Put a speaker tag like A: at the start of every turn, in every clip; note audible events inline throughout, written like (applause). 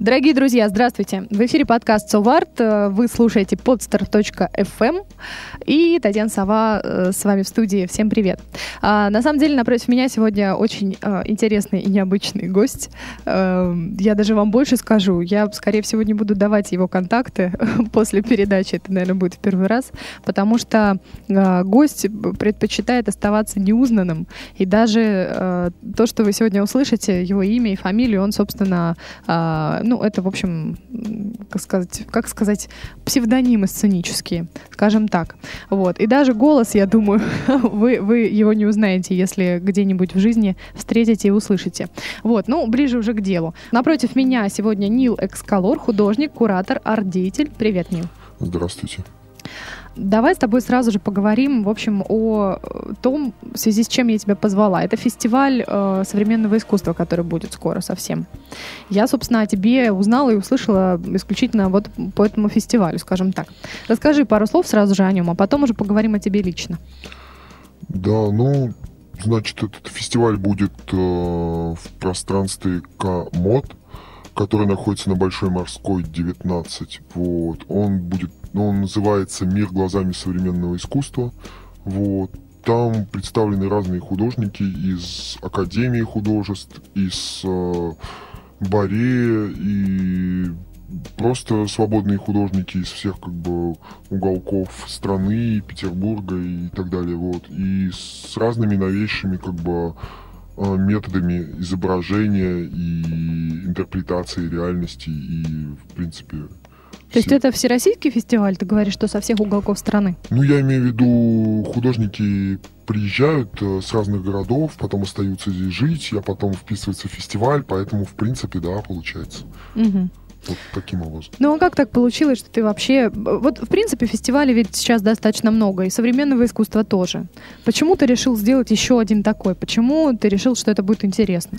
A: Дорогие друзья, здравствуйте. В эфире подкаст «Соварт». Вы слушаете podster.fm. И Татьяна Сова э, с вами в студии. Всем привет. А, на самом деле, напротив меня сегодня очень а, интересный и необычный гость. Я даже вам больше скажу. Я, скорее всего, не буду давать его контакты (laughs) после передачи. Это, наверное, будет в первый раз. Потому что гость предпочитает оставаться неузнанным. И даже то, что вы сегодня услышите, его имя и фамилию, он, собственно, ну, это, в общем, как сказать, как сказать, псевдонимы сценические, скажем так. Вот. И даже голос, я думаю, (laughs) вы, вы его не узнаете, если где-нибудь в жизни встретите и услышите. Вот, ну, ближе уже к делу. Напротив меня сегодня Нил Экскалор, художник, куратор, арт-деятель. Привет, Нил.
B: Здравствуйте.
A: Давай с тобой сразу же поговорим, в общем, о том, в связи с чем я тебя позвала. Это фестиваль э, современного искусства, который будет скоро совсем. Я, собственно, о тебе узнала и услышала исключительно вот по этому фестивалю, скажем так. Расскажи пару слов сразу же о нем, а потом уже поговорим о тебе лично.
B: Да, ну, значит, этот фестиваль будет э, в пространстве К-мод, который находится на Большой Морской, 19. Вот. Он будет но он называется «Мир глазами современного искусства». Вот. Там представлены разные художники из Академии художеств, из э, Баре и просто свободные художники из всех как бы уголков страны, Петербурга и так далее. Вот. И с разными новейшими как бы э, методами изображения и интерпретации реальности и, в принципе,
A: то есть это всероссийский фестиваль, ты говоришь, что со всех уголков страны?
B: Ну, я имею в виду, художники приезжают э, с разных городов, потом остаются здесь жить, а потом вписываются в фестиваль, поэтому, в принципе, да, получается. Угу. Вот таким образом.
A: Ну а как так получилось, что ты вообще... Вот, в принципе, фестивалей ведь сейчас достаточно много, и современного искусства тоже. Почему ты решил сделать еще один такой? Почему ты решил, что это будет интересно?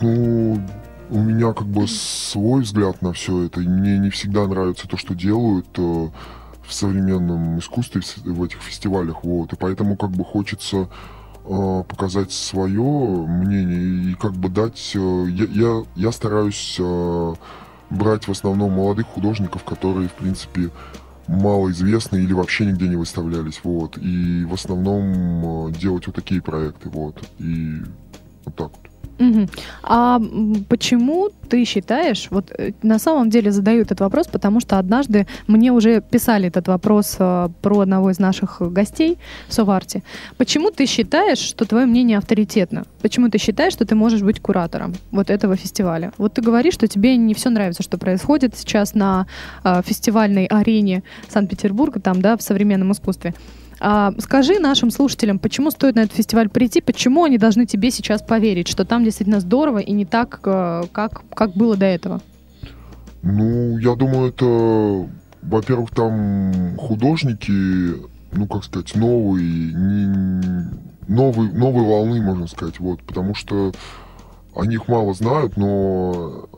B: Ну, у меня как бы свой взгляд на все это, и мне не всегда нравится то, что делают э, в современном искусстве, в этих фестивалях, вот, и поэтому как бы хочется э, показать свое мнение и как бы дать... Э, я, я, я стараюсь брать в основном молодых художников, которые, в принципе, малоизвестны или вообще нигде не выставлялись, вот, и в основном делать вот такие проекты, вот, и вот так вот.
A: Угу. А почему ты считаешь, вот э, на самом деле задаю этот вопрос, потому что однажды мне уже писали этот вопрос э, про одного из наших гостей в Соварте. Почему ты считаешь, что твое мнение авторитетно? Почему ты считаешь, что ты можешь быть куратором вот этого фестиваля? Вот ты говоришь, что тебе не все нравится, что происходит сейчас на э, фестивальной арене Санкт-Петербурга, там, да, в современном искусстве. А, скажи нашим слушателям, почему стоит на этот фестиваль прийти, почему они должны тебе сейчас поверить, что там действительно здорово и не так, э, как, как было до этого?
B: Ну, я думаю, это, во-первых, там художники, ну, как сказать, новые, не, новые, новые волны, можно сказать, вот, потому что о них мало знают, но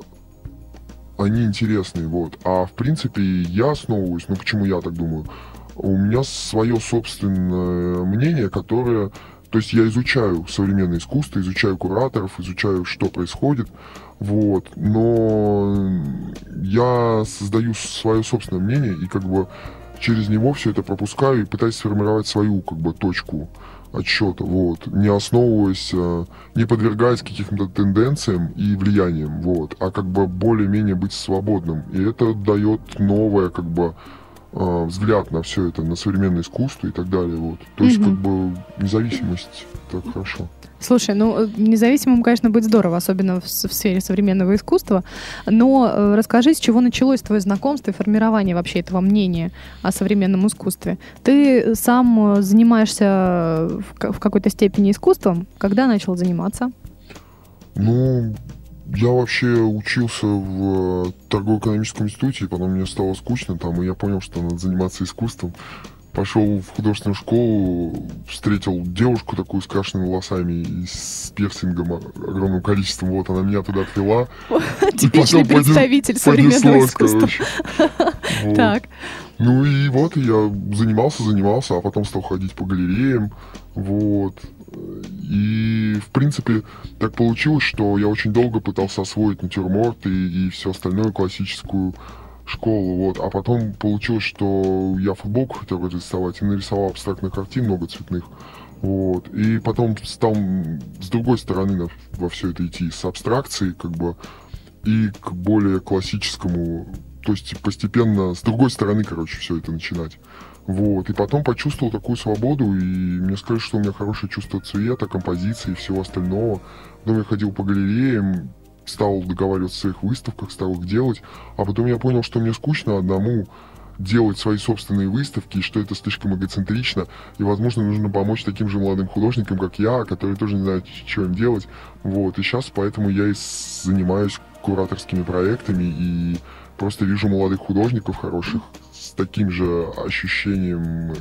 B: они интересные, вот. А в принципе я основываюсь, ну почему я так думаю, у меня свое собственное мнение, которое... То есть я изучаю современное искусство, изучаю кураторов, изучаю, что происходит, вот, но я создаю свое собственное мнение и как бы через него все это пропускаю и пытаюсь сформировать свою как бы точку отсчета, вот, не основываясь, э, не подвергаясь каким-то тенденциям и влияниям, вот, а как бы более-менее быть свободным. И это дает новое, как бы, э, взгляд на все это, на современное искусство и так далее. Вот. То есть, как бы, независимость так хорошо.
A: Слушай, ну, независимым, конечно, быть здорово, особенно в, в сфере современного искусства. Но э, расскажи, с чего началось твое знакомство и формирование вообще этого мнения о современном искусстве? Ты сам э, занимаешься в, в какой-то степени искусством? Когда начал заниматься?
B: Ну, я вообще учился в торгово-экономическом институте, и потом мне стало скучно там, и я понял, что надо заниматься искусством. пошел в художественную школу, встретил девушку такую с крашенными волосами и с пирсингом огромным количеством. Вот она меня туда отвела. (laughs)
A: Типичный представитель современного искусства. (laughs)
B: Так. Ну и вот я занимался, занимался, а потом стал ходить по галереям. Вот. И, в принципе, так получилось, что я очень долго пытался освоить натюрморт и, и все остальное, классическую школу, вот. А потом получилось, что я футболку хотел рисовать и нарисовал абстрактных картин много цветных. Вот. И потом стал с другой стороны во все это идти, с абстракцией, как бы, и к более классическому, то есть постепенно с другой стороны, короче, все это начинать. Вот. И потом почувствовал такую свободу, и мне сказали, что у меня хорошее чувство цвета, композиции и всего остального. Потом я ходил по галереям, стал договариваться о своих выставках, стал их делать. А потом я понял, что мне скучно одному делать свои собственные выставки, и что это слишком эгоцентрично, и, возможно, нужно помочь таким же молодым художникам, как я, которые тоже не знают, что им делать. Вот, и сейчас поэтому я и занимаюсь кураторскими проектами, и просто вижу молодых художников хороших, с таким же ощущением э,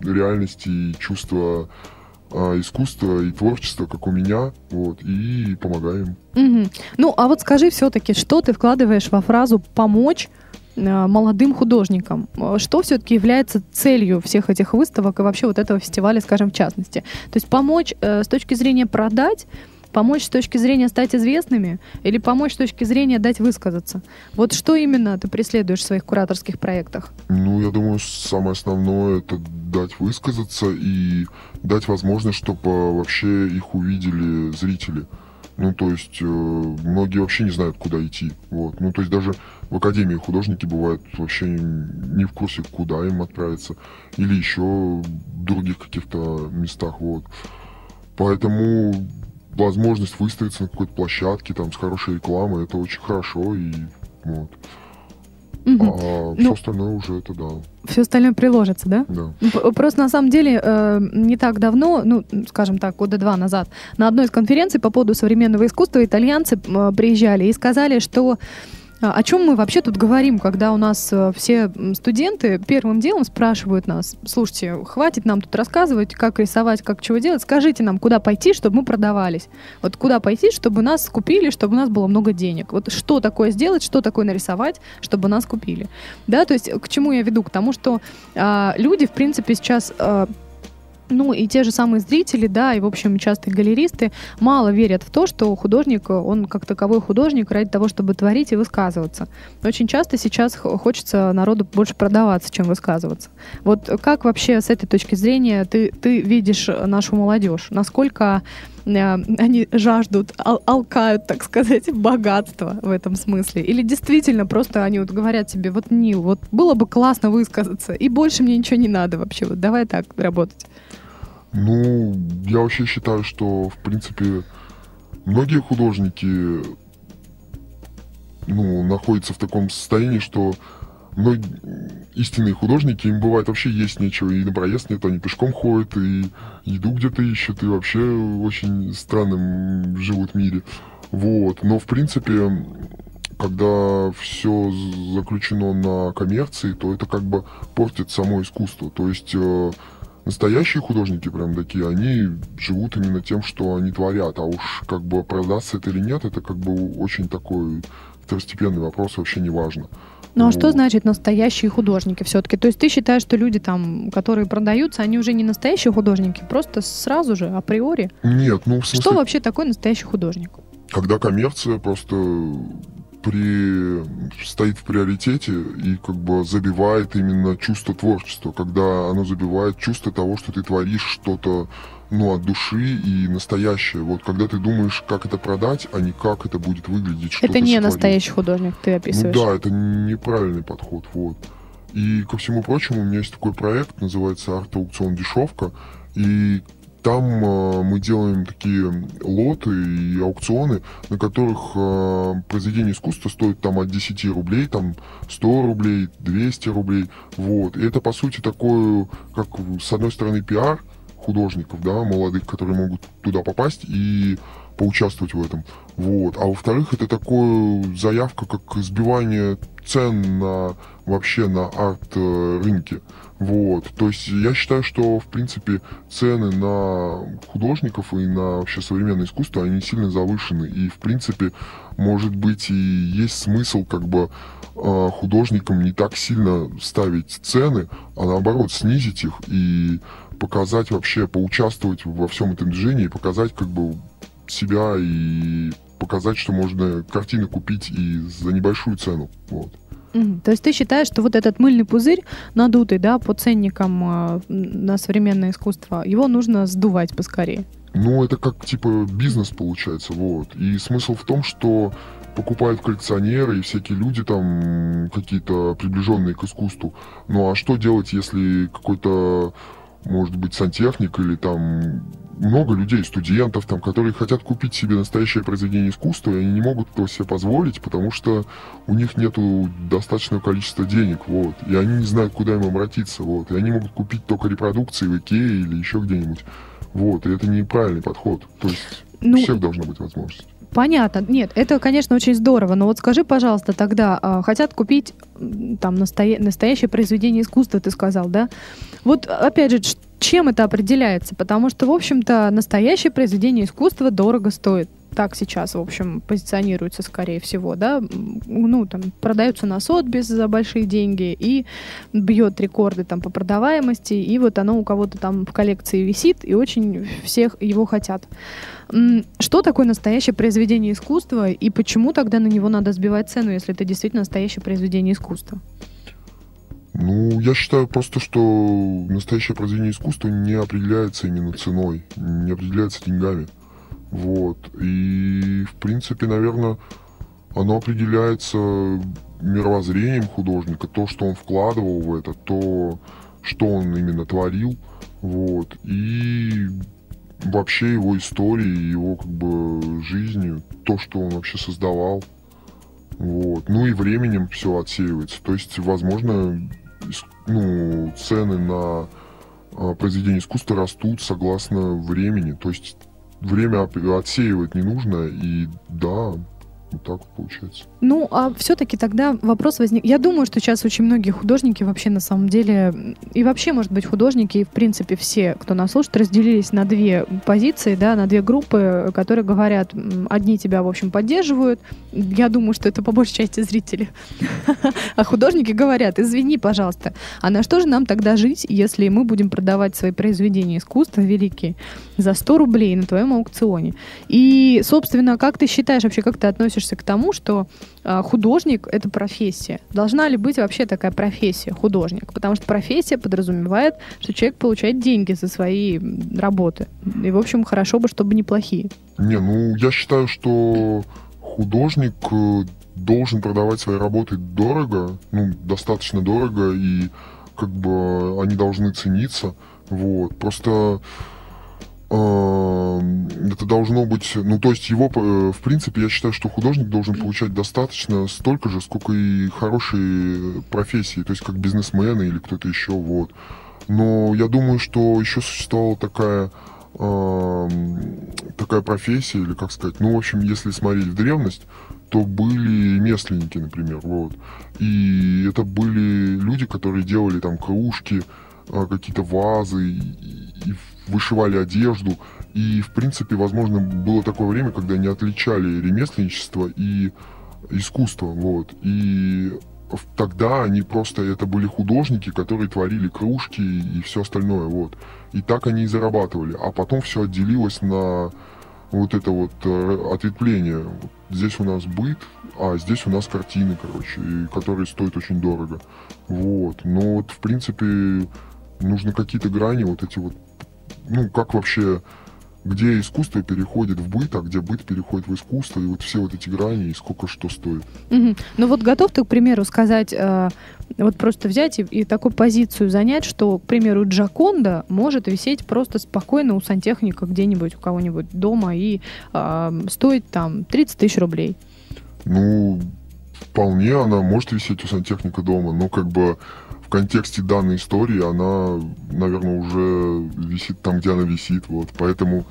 B: реальности и чувства а, искусства и творчества, как у меня, вот, и помогаем.
A: Угу. Ну, а вот скажи все-таки, что ты вкладываешь во фразу «помочь» э, молодым художникам. Что все-таки является целью всех этих выставок и вообще вот этого фестиваля, скажем, в частности? То есть помочь э, с точки зрения продать Помочь с точки зрения стать известными или помочь с точки зрения дать высказаться? Вот что именно ты преследуешь в своих кураторских проектах?
B: Ну, я думаю, самое основное это дать высказаться и дать возможность, чтобы вообще их увидели зрители. Ну, то есть э, многие вообще не знают, куда идти. Вот. Ну, то есть даже в академии художники бывают вообще не в курсе, куда им отправиться. Или еще в других каких-то местах. Вот. Поэтому возможность выставиться на какой-то площадке там с хорошей рекламой, это очень хорошо и вот. Угу. А ну, все остальное уже это да.
A: Все остальное приложится, да?
B: Да.
A: Просто на самом деле э, не так давно, ну, скажем так, года два назад, на одной из конференций по поводу современного искусства итальянцы э, приезжали и сказали, что о чем мы вообще тут говорим, когда у нас э, все студенты первым делом спрашивают нас, слушайте, хватит нам тут рассказывать, как рисовать, как чего делать, скажите нам, куда пойти, чтобы мы продавались. Вот куда пойти, чтобы нас купили, чтобы у нас было много денег. Вот что такое сделать, что такое нарисовать, чтобы нас купили. Да, то есть к чему я веду? К тому, что а, люди, в принципе, сейчас а, ну и те же самые зрители, да, и, в общем, часто галеристы мало верят в то, что художник, он как таковой художник ради того, чтобы творить и высказываться. Очень часто сейчас хочется народу больше продаваться, чем высказываться. Вот как вообще с этой точки зрения ты, ты видишь нашу молодежь? Насколько э, они жаждут, ал алкают, так сказать, (laughs) богатства в этом смысле? Или действительно просто они вот говорят тебе, вот, Нил, вот было бы классно высказаться, и больше мне ничего не надо вообще, вот давай так работать.
B: Ну, я вообще считаю, что, в принципе, многие художники ну, находятся в таком состоянии, что многие истинные художники, им бывает вообще есть нечего, и на проезд нет, они пешком ходят, и еду где-то ищут, и вообще очень странным живут в мире. Вот. Но, в принципе, когда все заключено на коммерции, то это как бы портит само искусство. То есть э, настоящие художники прям такие, они живут именно тем, что они творят, а уж как бы продаться это или нет, это как бы очень такой второстепенный вопрос, вообще не важно.
A: Ну а что значит настоящие художники все-таки? То есть ты считаешь, что люди там, которые продаются, они уже не настоящие художники, просто сразу же, априори?
B: Нет, ну в
A: смысле... Что вообще такое настоящий художник?
B: Когда коммерция просто при, стоит в приоритете и как бы забивает именно чувство творчества, когда оно забивает чувство того, что ты творишь что-то ну, от души и настоящее. Вот когда ты думаешь, как это продать, а не как это будет выглядеть.
A: Что это не сотворить. настоящий художник, ты описываешь.
B: Ну да, это неправильный подход, вот. И ко всему прочему, у меня есть такой проект, называется «Арт-аукцион дешевка», и там э, мы делаем такие лоты и аукционы, на которых э, произведение искусства стоит там от 10 рублей, там 100 рублей, 200 рублей. Вот. И это, по сути, такое, как с одной стороны пиар художников, да, молодых, которые могут туда попасть, и поучаствовать в этом. Вот. А во-вторых, это такое заявка, как сбивание цен на вообще на арт-рынке. Вот. То есть я считаю, что, в принципе, цены на художников и на вообще современное искусство, они сильно завышены. И, в принципе, может быть, и есть смысл как бы а, художникам не так сильно ставить цены, а наоборот снизить их и показать вообще, поучаствовать во всем этом движении, показать как бы себя и показать, что можно картины купить и за небольшую цену. Вот.
A: То есть ты считаешь, что вот этот мыльный пузырь, надутый, да, по ценникам э, на современное искусство, его нужно сдувать поскорее?
B: Ну, это как типа бизнес получается, вот. И смысл в том, что покупают коллекционеры и всякие люди там какие-то приближенные к искусству. Ну а что делать, если какой-то может быть, сантехник или там много людей, студентов, там, которые хотят купить себе настоящее произведение искусства, и они не могут этого себе позволить, потому что у них нет достаточного количества денег, вот, и они не знают, куда им обратиться, вот, и они могут купить только репродукции в Икее или еще где-нибудь, вот, и это неправильный подход, то есть ну, у всех должна быть возможность.
A: Понятно. Нет, это, конечно, очень здорово. Но вот скажи, пожалуйста, тогда а, хотят купить там настоя... настоящее произведение искусства, ты сказал, да? Вот опять же, чем это определяется? Потому что, в общем-то, настоящее произведение искусства дорого стоит так сейчас, в общем, позиционируется, скорее всего, да, ну, там, продаются на Сотбис за большие деньги и бьет рекорды там по продаваемости, и вот оно у кого-то там в коллекции висит, и очень всех его хотят. Что такое настоящее произведение искусства, и почему тогда на него надо сбивать цену, если это действительно настоящее произведение искусства?
B: Ну, я считаю просто, что настоящее произведение искусства не определяется именно ценой, не определяется деньгами. Вот. И, в принципе, наверное, оно определяется мировоззрением художника, то, что он вкладывал в это, то, что он именно творил, вот, и вообще его историей, его как бы жизнью, то, что он вообще создавал, вот, ну и временем все отсеивается, то есть, возможно, ну, цены на а, произведения искусства растут согласно времени, то есть время отсеивать не нужно, и да, вот так получается.
A: Ну, а все-таки тогда вопрос возник. Я думаю, что сейчас очень многие художники вообще на самом деле, и вообще, может быть, художники, и в принципе все, кто нас слушает, разделились на две позиции, да, на две группы, которые говорят, одни тебя, в общем, поддерживают. Я думаю, что это по большей части зрители. (laughs) А художники говорят, извини, пожалуйста, а на что же нам тогда жить, если мы будем продавать свои произведения искусства великие за 100 рублей на твоем аукционе? И, собственно, как ты считаешь вообще, как ты относишься к тому, что а, художник — это профессия. Должна ли быть вообще такая профессия, художник? Потому что профессия подразумевает, что человек получает деньги за свои работы. И, в общем, хорошо бы, чтобы неплохие.
B: Не, ну, я считаю, что художник э, должен продавать свои работы дорого, ну, достаточно дорого, и как бы они должны цениться. Вот. Просто это должно быть, ну то есть его, э, в принципе, я считаю, что художник должен получать достаточно столько же, сколько и хорошие профессии, то есть как бизнесмены или кто-то еще, вот. Но я думаю, что еще существовала такая э, такая профессия, или как сказать, ну, в общем, если смотреть в древность, то были местленники, например, вот. И это были люди, которые делали там кружки, какие-то вазы, и, и вышивали одежду. И, в принципе, возможно, было такое время, когда не отличали ремесленничество и искусство. Вот. И тогда они просто, это были художники, которые творили кружки и все остальное. Вот. И так они и зарабатывали. А потом все отделилось на вот это вот э, ответвление. Здесь у нас быт, а здесь у нас картины, короче, которые стоят очень дорого. Вот. Но вот, в принципе, нужно какие-то грани вот эти вот ну, как вообще, где искусство переходит в быт, а где быт переходит в искусство, и вот все вот эти грани, и сколько что стоит.
A: Угу. Ну вот готов ты, к примеру, сказать, э, вот просто взять и, и такую позицию занять, что, к примеру, Джаконда может висеть просто спокойно у сантехника где-нибудь, у кого-нибудь дома, и э, стоить там 30 тысяч рублей?
B: Ну, вполне она может висеть у сантехника дома, но как бы контексте данной истории она, наверное, уже висит там, где она висит. Вот. Поэтому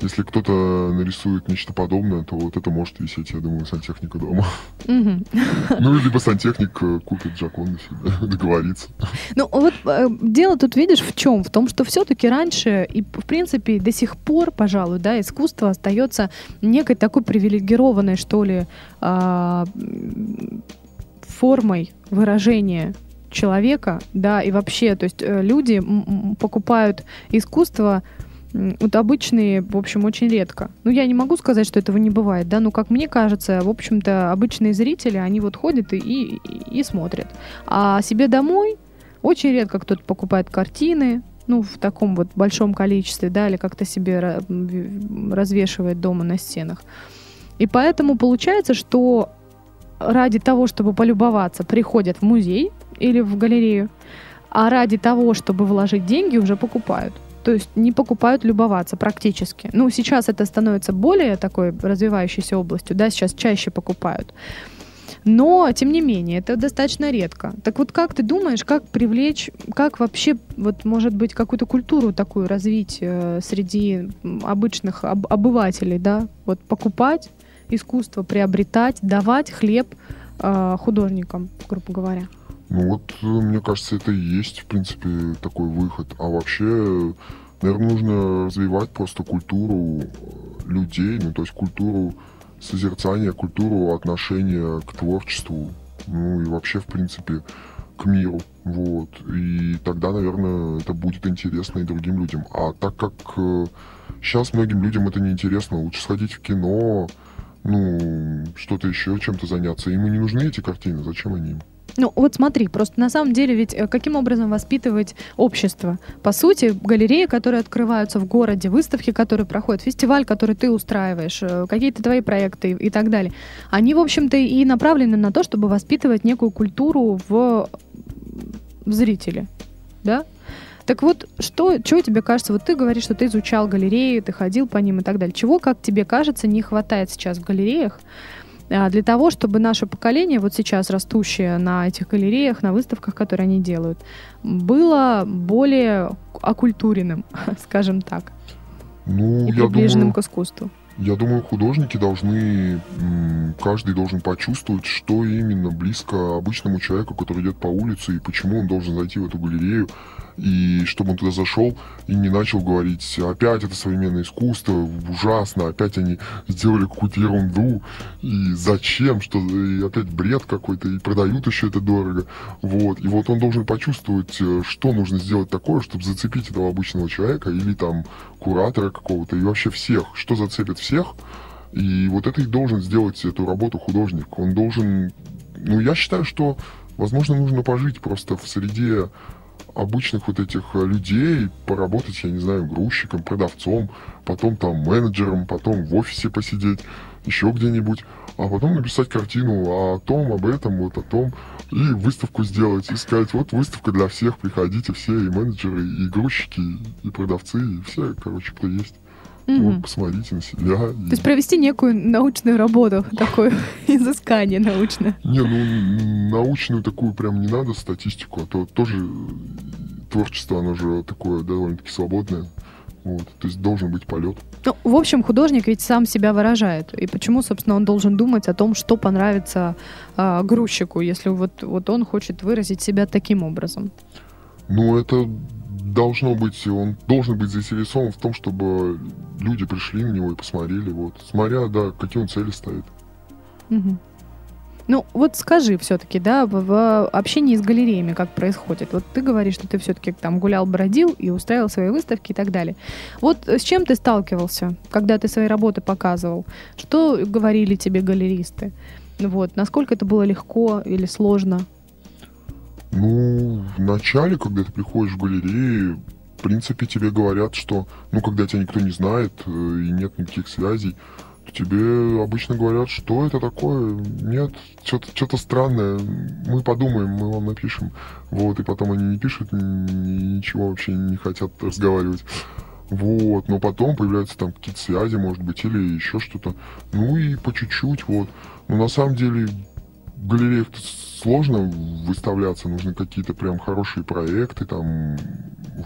B: если кто-то нарисует нечто подобное, то вот это может висеть, я думаю, сантехника дома.
A: Мгм.
B: Ну, либо сантехник э, купит Джаконда себе, (laughs) договорится.
A: Ну вот э, дело тут, видишь, в чем? В том, что все-таки раньше и, в принципе, до сих пор, пожалуй, да, искусство остается некой такой привилегированной, что ли, а, формой выражения человека, да, и вообще, то есть э, люди покупают искусство вот обычные, в общем, очень редко. Ну, я не могу сказать, что этого не бывает, да, но, как мне кажется, в общем-то, обычные зрители, они вот ходят и, и, и смотрят. А себе домой очень редко кто-то покупает картины, ну, в таком вот большом количестве, да, или как-то себе развешивает дома на стенах. И поэтому получается, что ради того, чтобы полюбоваться, приходят в музей или в галерею, а ради того, чтобы вложить деньги, уже покупают. То есть не покупают любоваться практически. Ну, сейчас это становится более такой развивающейся областью, да, сейчас чаще покупают. Но, тем не менее, это достаточно редко. Так вот, как ты думаешь, как привлечь, как вообще, вот, может быть, какую-то культуру такую развить э, среди обычных об- обывателей, да? Вот покупать искусство, приобретать, давать хлеб э, художникам, грубо говоря.
B: Ну вот, э, мне кажется, это и есть, в принципе, такой выход. А вообще, наверное, нужно развивать просто культуру э, людей, ну, то есть культуру созерцания, культуру отношения к творчеству, ну и вообще, в принципе, к миру. Вот. И тогда, наверное, это будет интересно и другим людям. А так как сейчас многим людям это не интересно, лучше сходить в кино, ну, что-то еще, чем-то заняться. Им и не нужны эти картины, зачем они им?
A: Ну, вот смотри, просто на самом деле ведь э, каким образом воспитывать общество? По сути, галереи, которые открываются в городе, выставки, которые проходят, фестиваль, который ты устраиваешь, э, какие-то твои проекты и так далее, они, в общем-то, и направлены на то, чтобы воспитывать некую культуру в, в зрителе, да? Так вот, что, чего тебе кажется? Вот ты говоришь, что ты изучал галереи, ты ходил по ним и так далее. Чего, как тебе кажется, не хватает сейчас в галереях для того, чтобы наше поколение, вот сейчас растущее на этих галереях, на выставках, которые они делают, было более окультуренным, (laughs) скажем так,
B: Ну,
A: и приближенным
B: думаю,
A: к искусству?
B: я думаю, художники должны, каждый должен почувствовать, что именно близко обычному человеку, который идет по улице, и почему он должен зайти в эту галерею, и чтобы он туда зашел и не начал говорить, опять это современное искусство, ужасно, опять они сделали какую-то ерунду, и зачем, что и опять бред какой-то, и продают еще это дорого. Вот. И вот он должен почувствовать, э, что нужно сделать такое, чтобы зацепить этого обычного человека, или там куратора какого-то, и вообще всех, что зацепит всех. И вот это и должен сделать эту работу художник. Он должен... Ну, я считаю, что, возможно, нужно пожить просто в среде обычных вот этих э, людей, поработать, я не знаю, грузчиком, продавцом, потом там менеджером, потом в офисе посидеть, еще где-нибудь, а потом написать картину о том, об этом, вот о том, и выставку сделать, и сказать, вот выставка для всех, приходите все, и менеджеры, и грузчики, и продавцы, и все, короче, кто есть.
A: Мгм.
B: Вот, посмотрите на себя.
A: То есть провести некую научную работу, такое (laughs) изыскание научное.
B: Не, ну научную такую прям не надо статистику, а то тоже э, творчество, оно же такое довольно-таки свободное. Вот, то есть должен быть полет.
A: Ну, в общем, художник ведь сам себя выражает. И почему, собственно, он должен думать о том, что понравится а, грузчику, если вот, вот он хочет выразить себя таким образом?
B: Ну, это должно быть, он должен быть заинтересован в том, чтобы люди пришли на него и посмотрели, вот, смотря, да, какие он цели ставит.
A: Мгм. Ну, вот скажи все-таки, да, в, в общении с галереями как происходит? Вот ты говоришь, что ты все-таки там гулял, бродил и устраивал свои выставки и так далее. Вот с чем ты сталкивался, когда ты свои работы показывал? Что говорили тебе галеристы? Вот, насколько это было легко или сложно?
B: Ну, в начале, когда ты приходишь в галереи, в принципе, тебе говорят, что, ну, когда тебя никто не знает э, и нет никаких связей, то тебе обычно говорят, что это такое, нет, что-то что странное, мы подумаем, мы вам напишем. Вот, и потом они не пишут, ни- ничего вообще не хотят разговаривать. Вот, но потом появляются там какие-то связи, может быть, или еще что-то. Ну и по чуть-чуть, вот. Но на самом деле галереях сложно выставляться, нужны какие-то прям хорошие проекты там,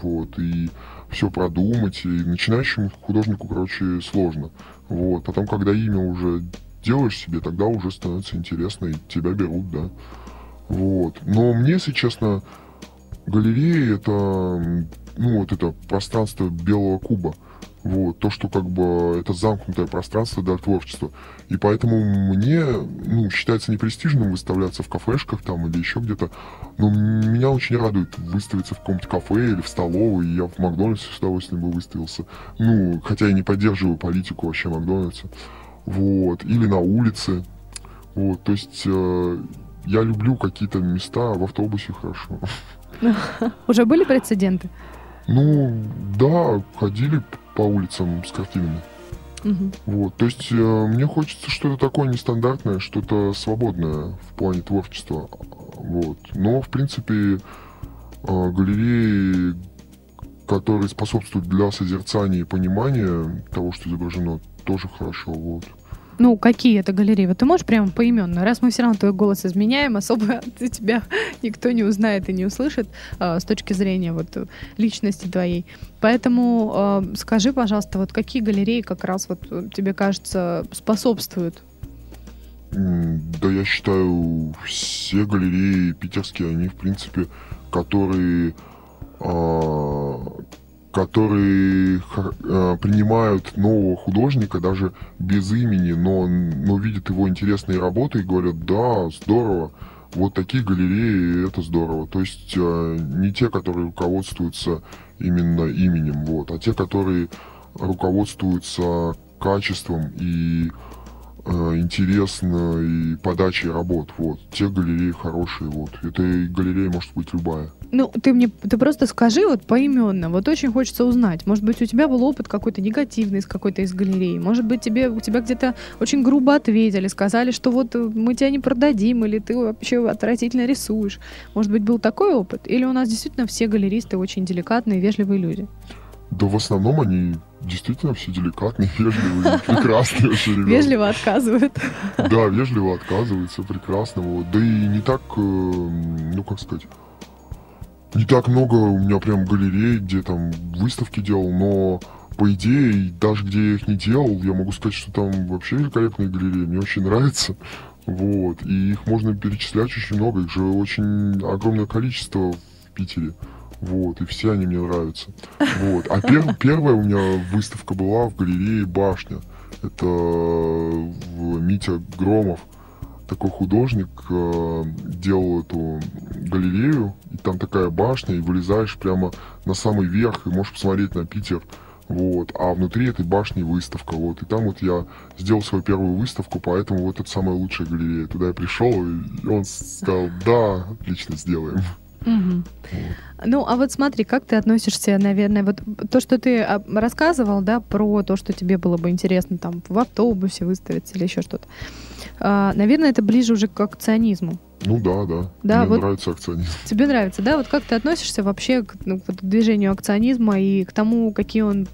B: вот, и все продумать, и начинающему художнику, короче, сложно, вот, потом, когда имя уже делаешь себе, тогда уже становится интересно, и тебя берут, да, вот, но мне, если честно, галерея это, ну, вот это пространство белого куба, вот, то, что как бы это замкнутое пространство для творчества. И поэтому мне, ну, считается непрестижным выставляться в кафешках там или еще где-то. Но меня очень радует выставиться в каком-то кафе или в столовой. Я в Макдональдсе с удовольствием бы выставился. Ну, хотя я не поддерживаю политику вообще Макдональдса. Вот. Или на улице. Вот. То есть э, я люблю какие-то места в автобусе хорошо. (laughs)
A: Уже были прецеденты?
B: Ну, да, ходили по улицам с картинами.
A: Угу.
B: Вот, то есть э, мне хочется что-то такое нестандартное, что-то свободное в плане творчества. Вот. Но, в принципе, э, галереи, которые способствуют для созерцания и понимания того, что изображено, тоже хорошо. Вот.
A: Ну, какие это галереи? Вот ты можешь прямо поименно? Раз мы все равно твой голос изменяем, особо (laughs) тебя никто не узнает и не услышит э, с точки зрения вот личности твоей. Поэтому э, скажи, пожалуйста, вот какие галереи как раз вот тебе кажется способствуют?
B: Да, я считаю, все галереи питерские, они, в принципе, которые э, которые э, принимают нового художника даже без имени, но, но видят его интересные работы и говорят, да, здорово, вот такие галереи, это здорово. То есть э, не те, которые руководствуются именно именем, вот, а те, которые руководствуются качеством и э, интересной подачей работ. Вот. Те галереи хорошие. Вот. Эта галерея может быть любая.
A: Ну, ты мне, ты просто скажи вот поименно. Вот очень хочется узнать. Может быть, у тебя был опыт какой-то негативный из какой-то из галереи. Может быть, тебе, у тебя где-то очень грубо ответили, сказали, что вот мы тебя не продадим, или ты вообще отвратительно рисуешь. Может быть, был такой опыт? Или у нас действительно все галеристы очень деликатные, вежливые люди?
B: Да в основном они действительно все деликатные, (laughs) вежливые, прекрасные вообще ребята.
A: Вежливо отказывают.
B: Да, вежливо отказываются, прекрасно. Вот. Да и не так, э, ну как сказать, не так много у меня прям галерей, где там выставки делал, но по идее, даже где я их не делал, я могу сказать, что там вообще великолепные галереи, мне очень нравится. Вот, и их можно перечислять очень много, их же очень огромное количество в Питере. Вот, и все они мне нравятся. Вот. А пер, (laughs) первая у меня выставка была в галерее Башня. Это в Митя Громов такой художник э, делал эту галерею, и там такая башня, и вылезаешь прямо на самый верх, и можешь посмотреть на Питер. Вот, а внутри этой башни выставка, вот, и там вот я сделал свою первую выставку, поэтому вот это самая лучшая галерея. Туда я пришел, и он сказал, да, отлично, сделаем.
A: Угу. Ну, а вот смотри, как ты относишься, наверное, вот то, что ты а, рассказывал, да, про то, что тебе было бы интересно там в автобусе выставиться или еще что-то. А, наверное, это ближе уже к акционизму.
B: Ну да, да.
A: да
B: Мне
A: вот
B: нравится акционизм.
A: Тебе нравится, да? Вот как ты относишься вообще к, ну, к движению акционизма и к тому, какие он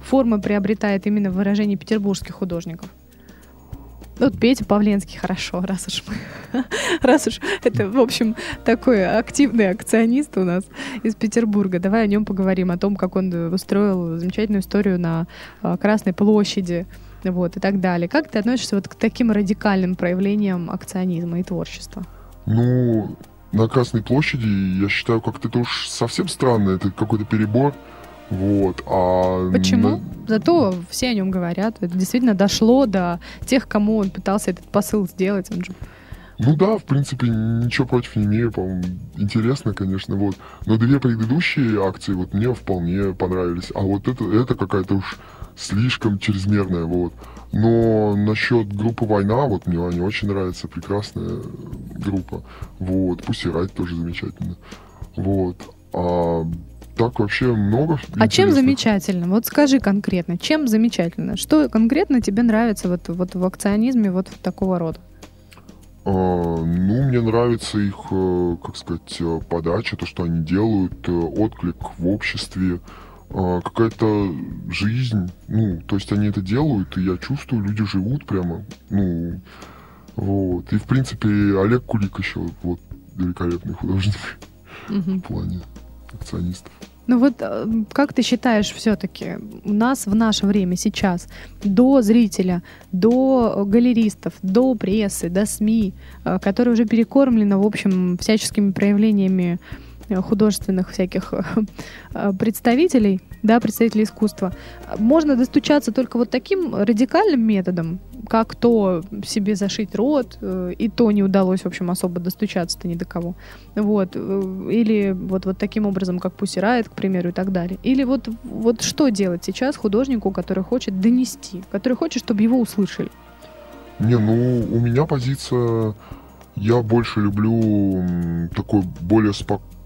A: формы приобретает именно в выражении петербургских художников? Вот Петя Павленский хорошо, раз уж мы, (laughs) раз уж это, в общем, такой активный акционист у нас из Петербурга. Давай о нем поговорим, о том, как он устроил замечательную историю на а, Красной площади, вот, и так далее. Как ты относишься вот к таким радикальным проявлениям акционизма и творчества?
B: Ну, на Красной площади, я считаю, как-то это уж совсем странно, это какой-то перебор. Вот, а...
A: Почему? Зато все о нем говорят. Это действительно дошло до тех, кому он пытался этот посыл сделать. Он же
B: ну да, в принципе, ничего против не имею, по-моему, интересно, конечно, вот. Но две предыдущие акции вот мне вполне понравились, а вот это, это какая-то уж слишком чрезмерная, вот. Но насчет группы «Война», вот мне они очень нравятся, прекрасная группа, вот. Пусть и Райт тоже замечательно, вот. А так вообще много.
A: А чем замечательно? Вот скажи конкретно, чем замечательно? Что конкретно тебе нравится вот, вот в акционизме вот такого рода?
B: А, ну, мне нравится их, э, как сказать, э, подача, то, что они делают, э, отклик в обществе, а, какая-то жизнь, ну, то есть они это делают, и я чувствую, люди живут прямо, ну, Вот. И, в принципе, Олег Кулик еще вот великолепный художник
A: Мгм.
B: в плане акционистов.
A: Ну вот э, как ты считаешь все-таки у нас в наше время сейчас до зрителя, до галеристов, до прессы, до СМИ, э, которые уже перекормлены, в общем, всяческими проявлениями э, художественных всяких э, представителей, да, представителей искусства, можно достучаться только вот таким радикальным методом, как то себе зашить рот, э, и то не удалось, в общем, особо достучаться-то ни до кого. Вот. э, Или вот, вот таким образом, как Пусирает, к примеру, и так далее. Или вот, вот что делать сейчас художнику, который хочет донести, который хочет, чтобы его услышали?
B: Не, ну, у меня позиция... Я больше люблю м, такое более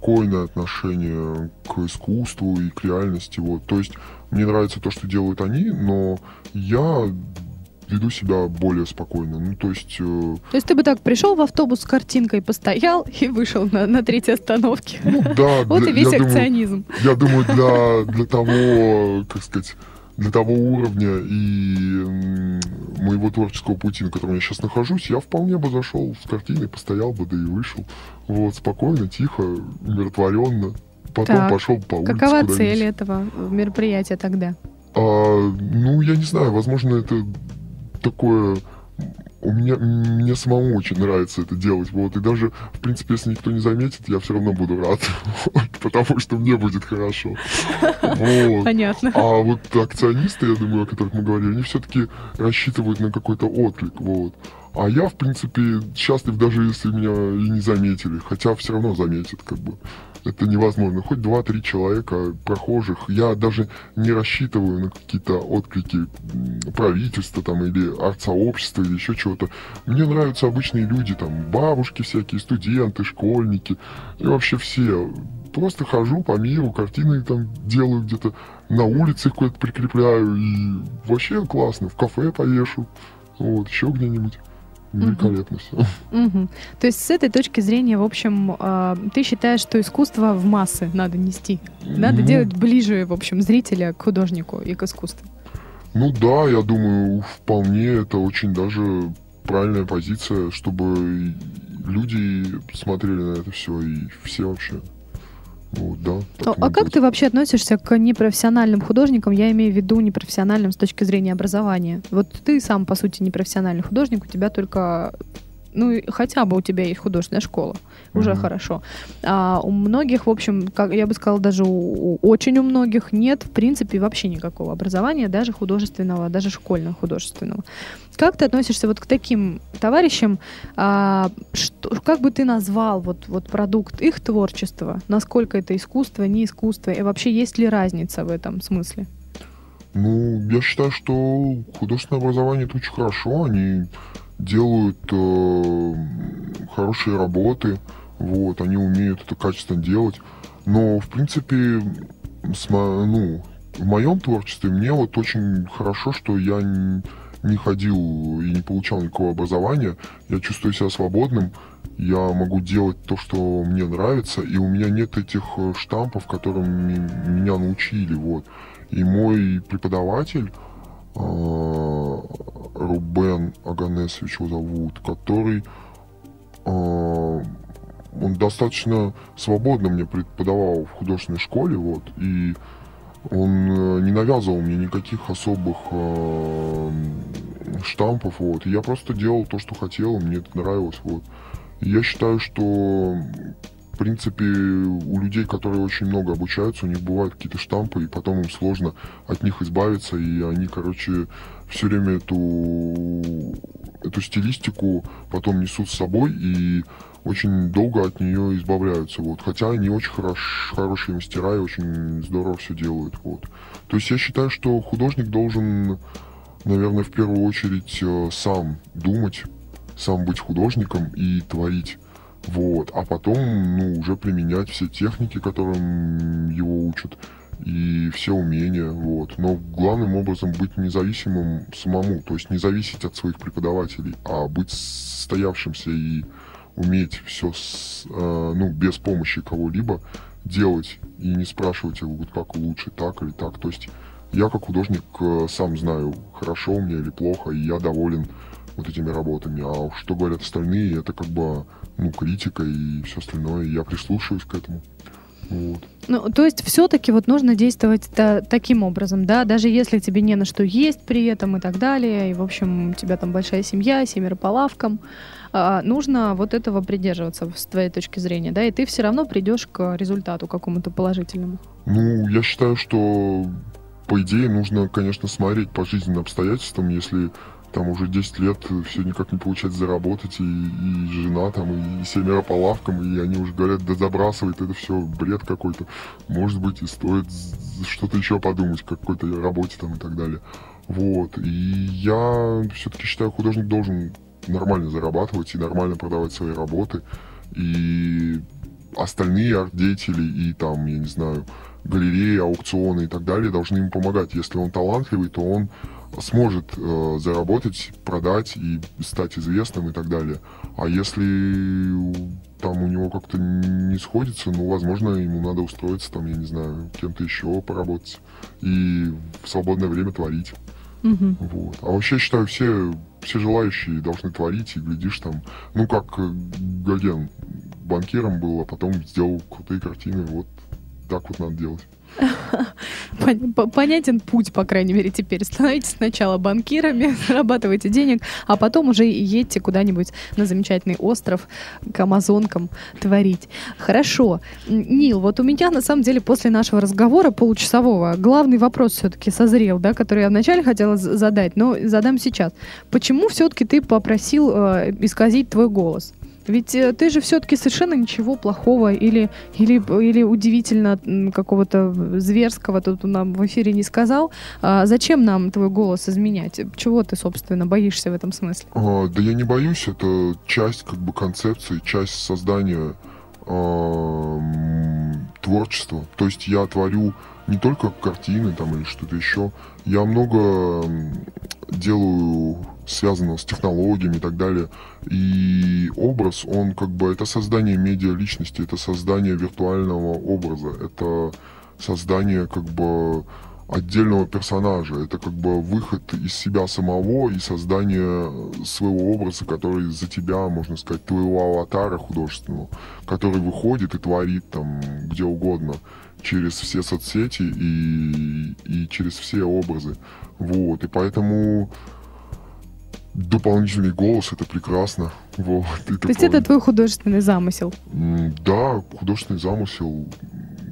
B: спокойное отношение к искусству и к реальности. Вот. То есть мне нравится то, что делают они, но я веду себя более спокойно. Ну, то есть... э,
A: То есть ты бы так пришел в автобус с картинкой, постоял (laughs) и вышел на, на третьей остановке.
B: ну, да, (laughs)
A: Вот и весь акционизм.
B: Я думаю, для, для того, как сказать, для того уровня и моего творческого пути, на котором я сейчас нахожусь, я вполне бы зашел с картиной, постоял бы, да и вышел. Вот, спокойно, тихо, умиротворенно. Потом
A: Так,
B: пошел по улице
A: Какова цель этого мероприятия тогда?
B: А, ну, я не знаю, возможно, это такое... У меня, мне самому очень нравится это делать, вот, и даже, в принципе, если никто не заметит, я все равно буду рад, (laughs) потому что мне будет хорошо. Вот.
A: Понятно.
B: А вот акционисты, я думаю, о которых мы говорили, они все-таки рассчитывают на какой-то отклик, вот. А я, в принципе, счастлив, даже если меня и не заметили, хотя все равно заметят, как бы. Это невозможно. Хоть два-три человека прохожих. Я даже не рассчитываю на какие-то отклики правительства там или арт-сообщества или еще чего-то. Мне нравятся обычные люди, там, бабушки всякие, студенты, школьники. И вообще все. Просто хожу по миру, картины там делаю где-то, на улице куда-то прикрепляю. И вообще классно. В кафе повешу. Вот, еще где-нибудь. Великолепно все.
A: То есть с этой точки зрения, в общем, а, ты считаешь, что искусство в массы надо нести? Надо
B: Ну,
A: делать ближе, в общем, зрителя к художнику и к искусству.
B: Ну да, я думаю, вполне это очень даже правильная позиция, чтобы люди смотрели на это все и все вообще. Вот, да. и
A: а как ты вообще относишься к непрофессиональным художникам? Я имею в виду непрофессиональным с точки зрения образования. Вот ты сам, по сути, непрофессиональный художник, у тебя только... Ну, хотя бы у тебя есть художественная школа. Уже
B: Мгм.
A: хорошо. А у многих, в общем, как я бы сказала, даже у, у- очень у многих нет, в принципе, вообще никакого образования, даже художественного, даже школьного художественного. Как ты относишься вот к таким товарищам? А, что, как бы ты назвал вот, вот продукт их творчества? Насколько это искусство, не искусство? И вообще есть ли разница в этом смысле?
B: Ну, я считаю, что художественное образование это очень хорошо. Они делают э, хорошие работы, вот, они умеют это качественно делать. Но, в принципе, с ну, в моем творчестве мне вот очень хорошо, что я не ходил и не получал никакого образования. Я чувствую себя свободным. Я могу делать то, что мне нравится, и у меня нет этих э, штампов, которым меня научили. Вот. И мой преподаватель, э, Рубен Аганесович его зовут, который э, он достаточно свободно мне преподавал в художественной школе, вот, и он э, не навязывал мне никаких особых штампов, вот, и я просто делал то, что хотел, мне это нравилось, вот. Я считаю, что в принципе, у людей, которые очень много обучаются, у них бывают какие-то штампы, и потом им сложно от них избавиться, и они, короче, все время эту, эту стилистику потом несут с собой и очень долго от нее избавляются. Вот. Хотя они очень хорош, хорошие мастера и очень здорово все делают. Вот. То есть я считаю, что художник должен, наверное, в первую очередь э, сам думать, сам быть художником и творить. Вот. А потом, ну, уже применять все техники, которым его учат, и все умения, вот. Но главным образом быть независимым самому, то есть не зависеть от своих преподавателей, а быть состоявшимся и уметь все, с, э, ну, без помощи кого-либо делать и не спрашивать его, вот как лучше, так или так. То есть я как художник э, сам знаю, хорошо у меня или плохо, и я доволен вот этими работами. А что говорят остальные, это как бы, ну, критика и все остальное. Я прислушиваюсь к этому. Вот.
A: Ну, то есть все-таки вот нужно действовать та- таким образом, да, даже если тебе не на что есть при этом и так далее, и, в общем, у тебя там большая семья, семеро по лавкам, а, нужно вот этого придерживаться с твоей точки зрения, да, и ты все равно придешь к результату какому-то положительному.
B: Ну, я считаю, что по идее нужно, конечно, смотреть по жизненным обстоятельствам, если там уже 10 лет все никак не получается заработать, и, и жена там, и семеро по лавкам, и они уже говорят, да забрасывает, это все бред какой-то. Может быть, и стоит что-то еще подумать, какой-то работе там и так далее. Вот. И я все-таки считаю, художник должен нормально зарабатывать и нормально продавать свои работы. И остальные арт-деятели и там, я не знаю, галереи, аукционы и так далее должны ему помогать. Если он талантливый, то он сможет э, заработать, продать и стать известным и так далее. А если там у него как-то не сходится, ну, возможно, ему надо устроиться, там, я не знаю, кем-то еще поработать и в свободное время творить.
A: Мгм.
B: Вот. А вообще, считаю, все, все желающие должны творить, и глядишь там, ну, как э, Гоген банкиром был, а потом сделал крутые картины, вот так вот надо делать. (laughs)
A: Пон- по- Понятен путь, по крайней мере, теперь. Становитесь сначала банкирами, (laughs) зарабатывайте денег, а потом уже едьте куда-нибудь на замечательный остров к амазонкам творить. Хорошо. Нил, вот у меня, на самом деле, после нашего разговора получасового, главный вопрос все-таки созрел, да, который я вначале хотела задать, но задам сейчас. Почему все-таки ты попросил э, исказить твой голос? Ведь э, ты же все-таки совершенно ничего плохого или, или, или удивительно какого-то зверского тут нам в эфире не сказал. А зачем нам твой голос изменять? Чего ты, собственно, боишься в этом смысле?
B: А, да я не боюсь, это часть как бы концепции, часть создания м, творчества. То есть я творю не только картины там или что-то еще, я много делаю связанного с технологиями и так далее. И образ, он как бы, это создание медиа личности, это создание виртуального образа, это создание как бы отдельного персонажа. Это как бы выход из себя самого и создание своего образа, который за тебя, можно сказать, твоего аватара художественного, который выходит и творит там где угодно через все соцсети и, и через все образы. Вот. И поэтому дополнительный голос это прекрасно. Вот.
A: То есть это твой художественный замысел.
B: Да, художественный замысел,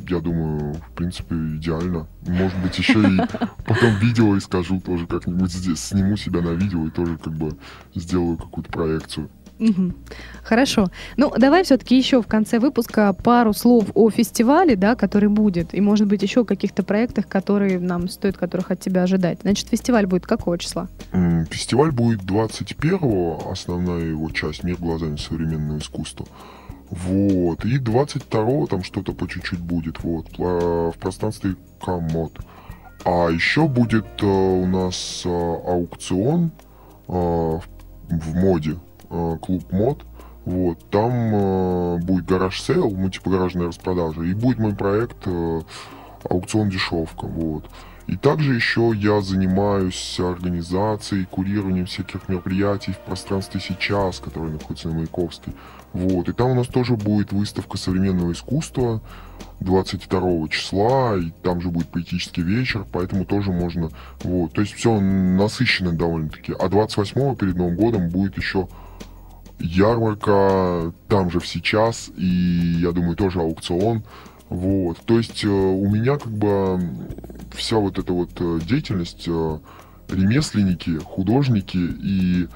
B: я думаю, в принципе, идеально. Может быть, еще и потом видео и скажу тоже как-нибудь здесь. Сниму себя на видео и тоже как бы сделаю какую-то проекцию.
A: Хорошо. Ну, давай все-таки еще в конце выпуска пару слов о фестивале, да, который будет, и, может быть, еще о каких-то проектах, которые нам стоит, которых от тебя ожидать. Значит, фестиваль будет какого числа?
B: Фестиваль будет 21-го, основная его часть «Мир глазами современного искусства». Вот. И 22-го там что-то по чуть-чуть будет, вот, в пространстве Комод. А еще будет э, у нас э, аукцион э, в моде, э, клуб мод. Вот, там э, будет garage sale, ну типа гаражная распродажа, и будет мой проект э, аукцион дешевка, вот. И также еще я занимаюсь организацией, курированием всяких мероприятий в пространстве сейчас, которое находится на Маяковской. Вот. И там у нас тоже будет выставка современного искусства 22 числа, и там же будет поэтический вечер, поэтому тоже можно... Вот. То есть все насыщенно довольно-таки. А 28 перед Новым годом будет еще ярмарка, там же в сейчас, и я думаю, тоже аукцион. Вот. То есть э, у меня как бы вся вот эта вот э, деятельность, э, ремесленники, художники и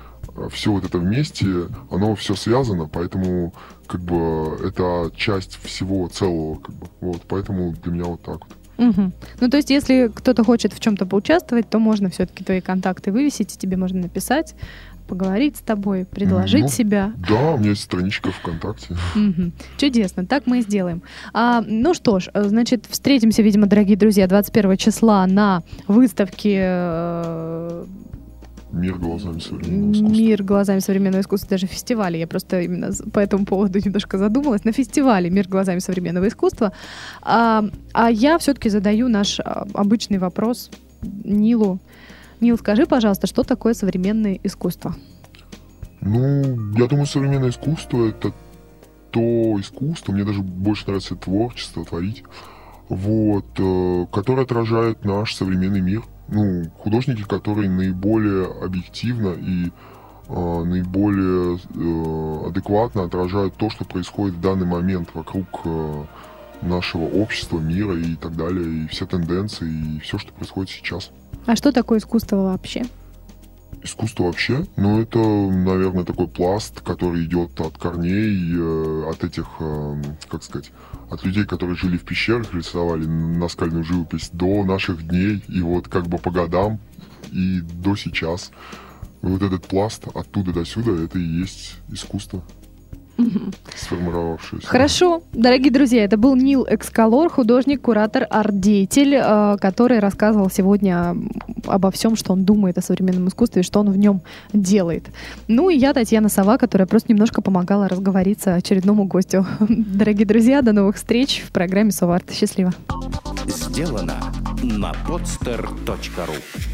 B: все вот это вместе, оно все связано, поэтому как бы это часть всего целого, как бы. Вот, поэтому для меня вот так вот.
A: Мгм. Ну, то есть, если кто-то хочет в чем-то поучаствовать, то можно все-таки твои контакты вывесить, и тебе можно написать, поговорить с тобой, предложить
B: Ну,
A: себя.
B: Да, у меня есть страничка ВКонтакте.
A: Чудесно, так мы и сделаем. А, ну что ж, значит, встретимся, видимо, дорогие друзья, 21 числа на выставке э,
B: Мир глазами современного искусства.
A: «Мир глазами современного искусства», даже фестивале. Я просто именно по этому поводу (laughs) немножко задумалась. На фестивале «Мир глазами современного искусства». А, а я все-таки задаю наш а, обычный вопрос Нилу. Нил, скажи, пожалуйста, что такое современное искусство?
B: Ну, я думаю, современное искусство — это то искусство, мне даже больше нравится творчество, творить, вот, э, которое отражает наш современный мир. Ну, художники, которые наиболее объективно и э, наиболее э, адекватно отражают то, что происходит в данный момент вокруг э, нашего общества, мира и так далее, и все тенденции, и все, что происходит сейчас.
A: А что такое искусство вообще?
B: Искусство вообще, ну это, наверное, такой пласт, который идет от корней, э, от этих, э, как сказать, от людей, которые жили в пещерах, рисовали наскальную живопись до наших дней, и вот как бы по годам и до сейчас. вот этот пласт оттуда до сюда, это и есть искусство сформировавшуюся.
A: Хорошо. Дорогие друзья, это был Нил Экскалор, художник, куратор, арт-деятель, э, который рассказывал сегодня обо всем, что он думает о современном искусстве и что он в нем делает. Ну и я, Татьяна Сова, которая просто немножко помогала разговориться очередному гостю. (laughs) Дорогие друзья, до новых встреч в программе Соварт. Счастливо.
C: Сделано на podster.ru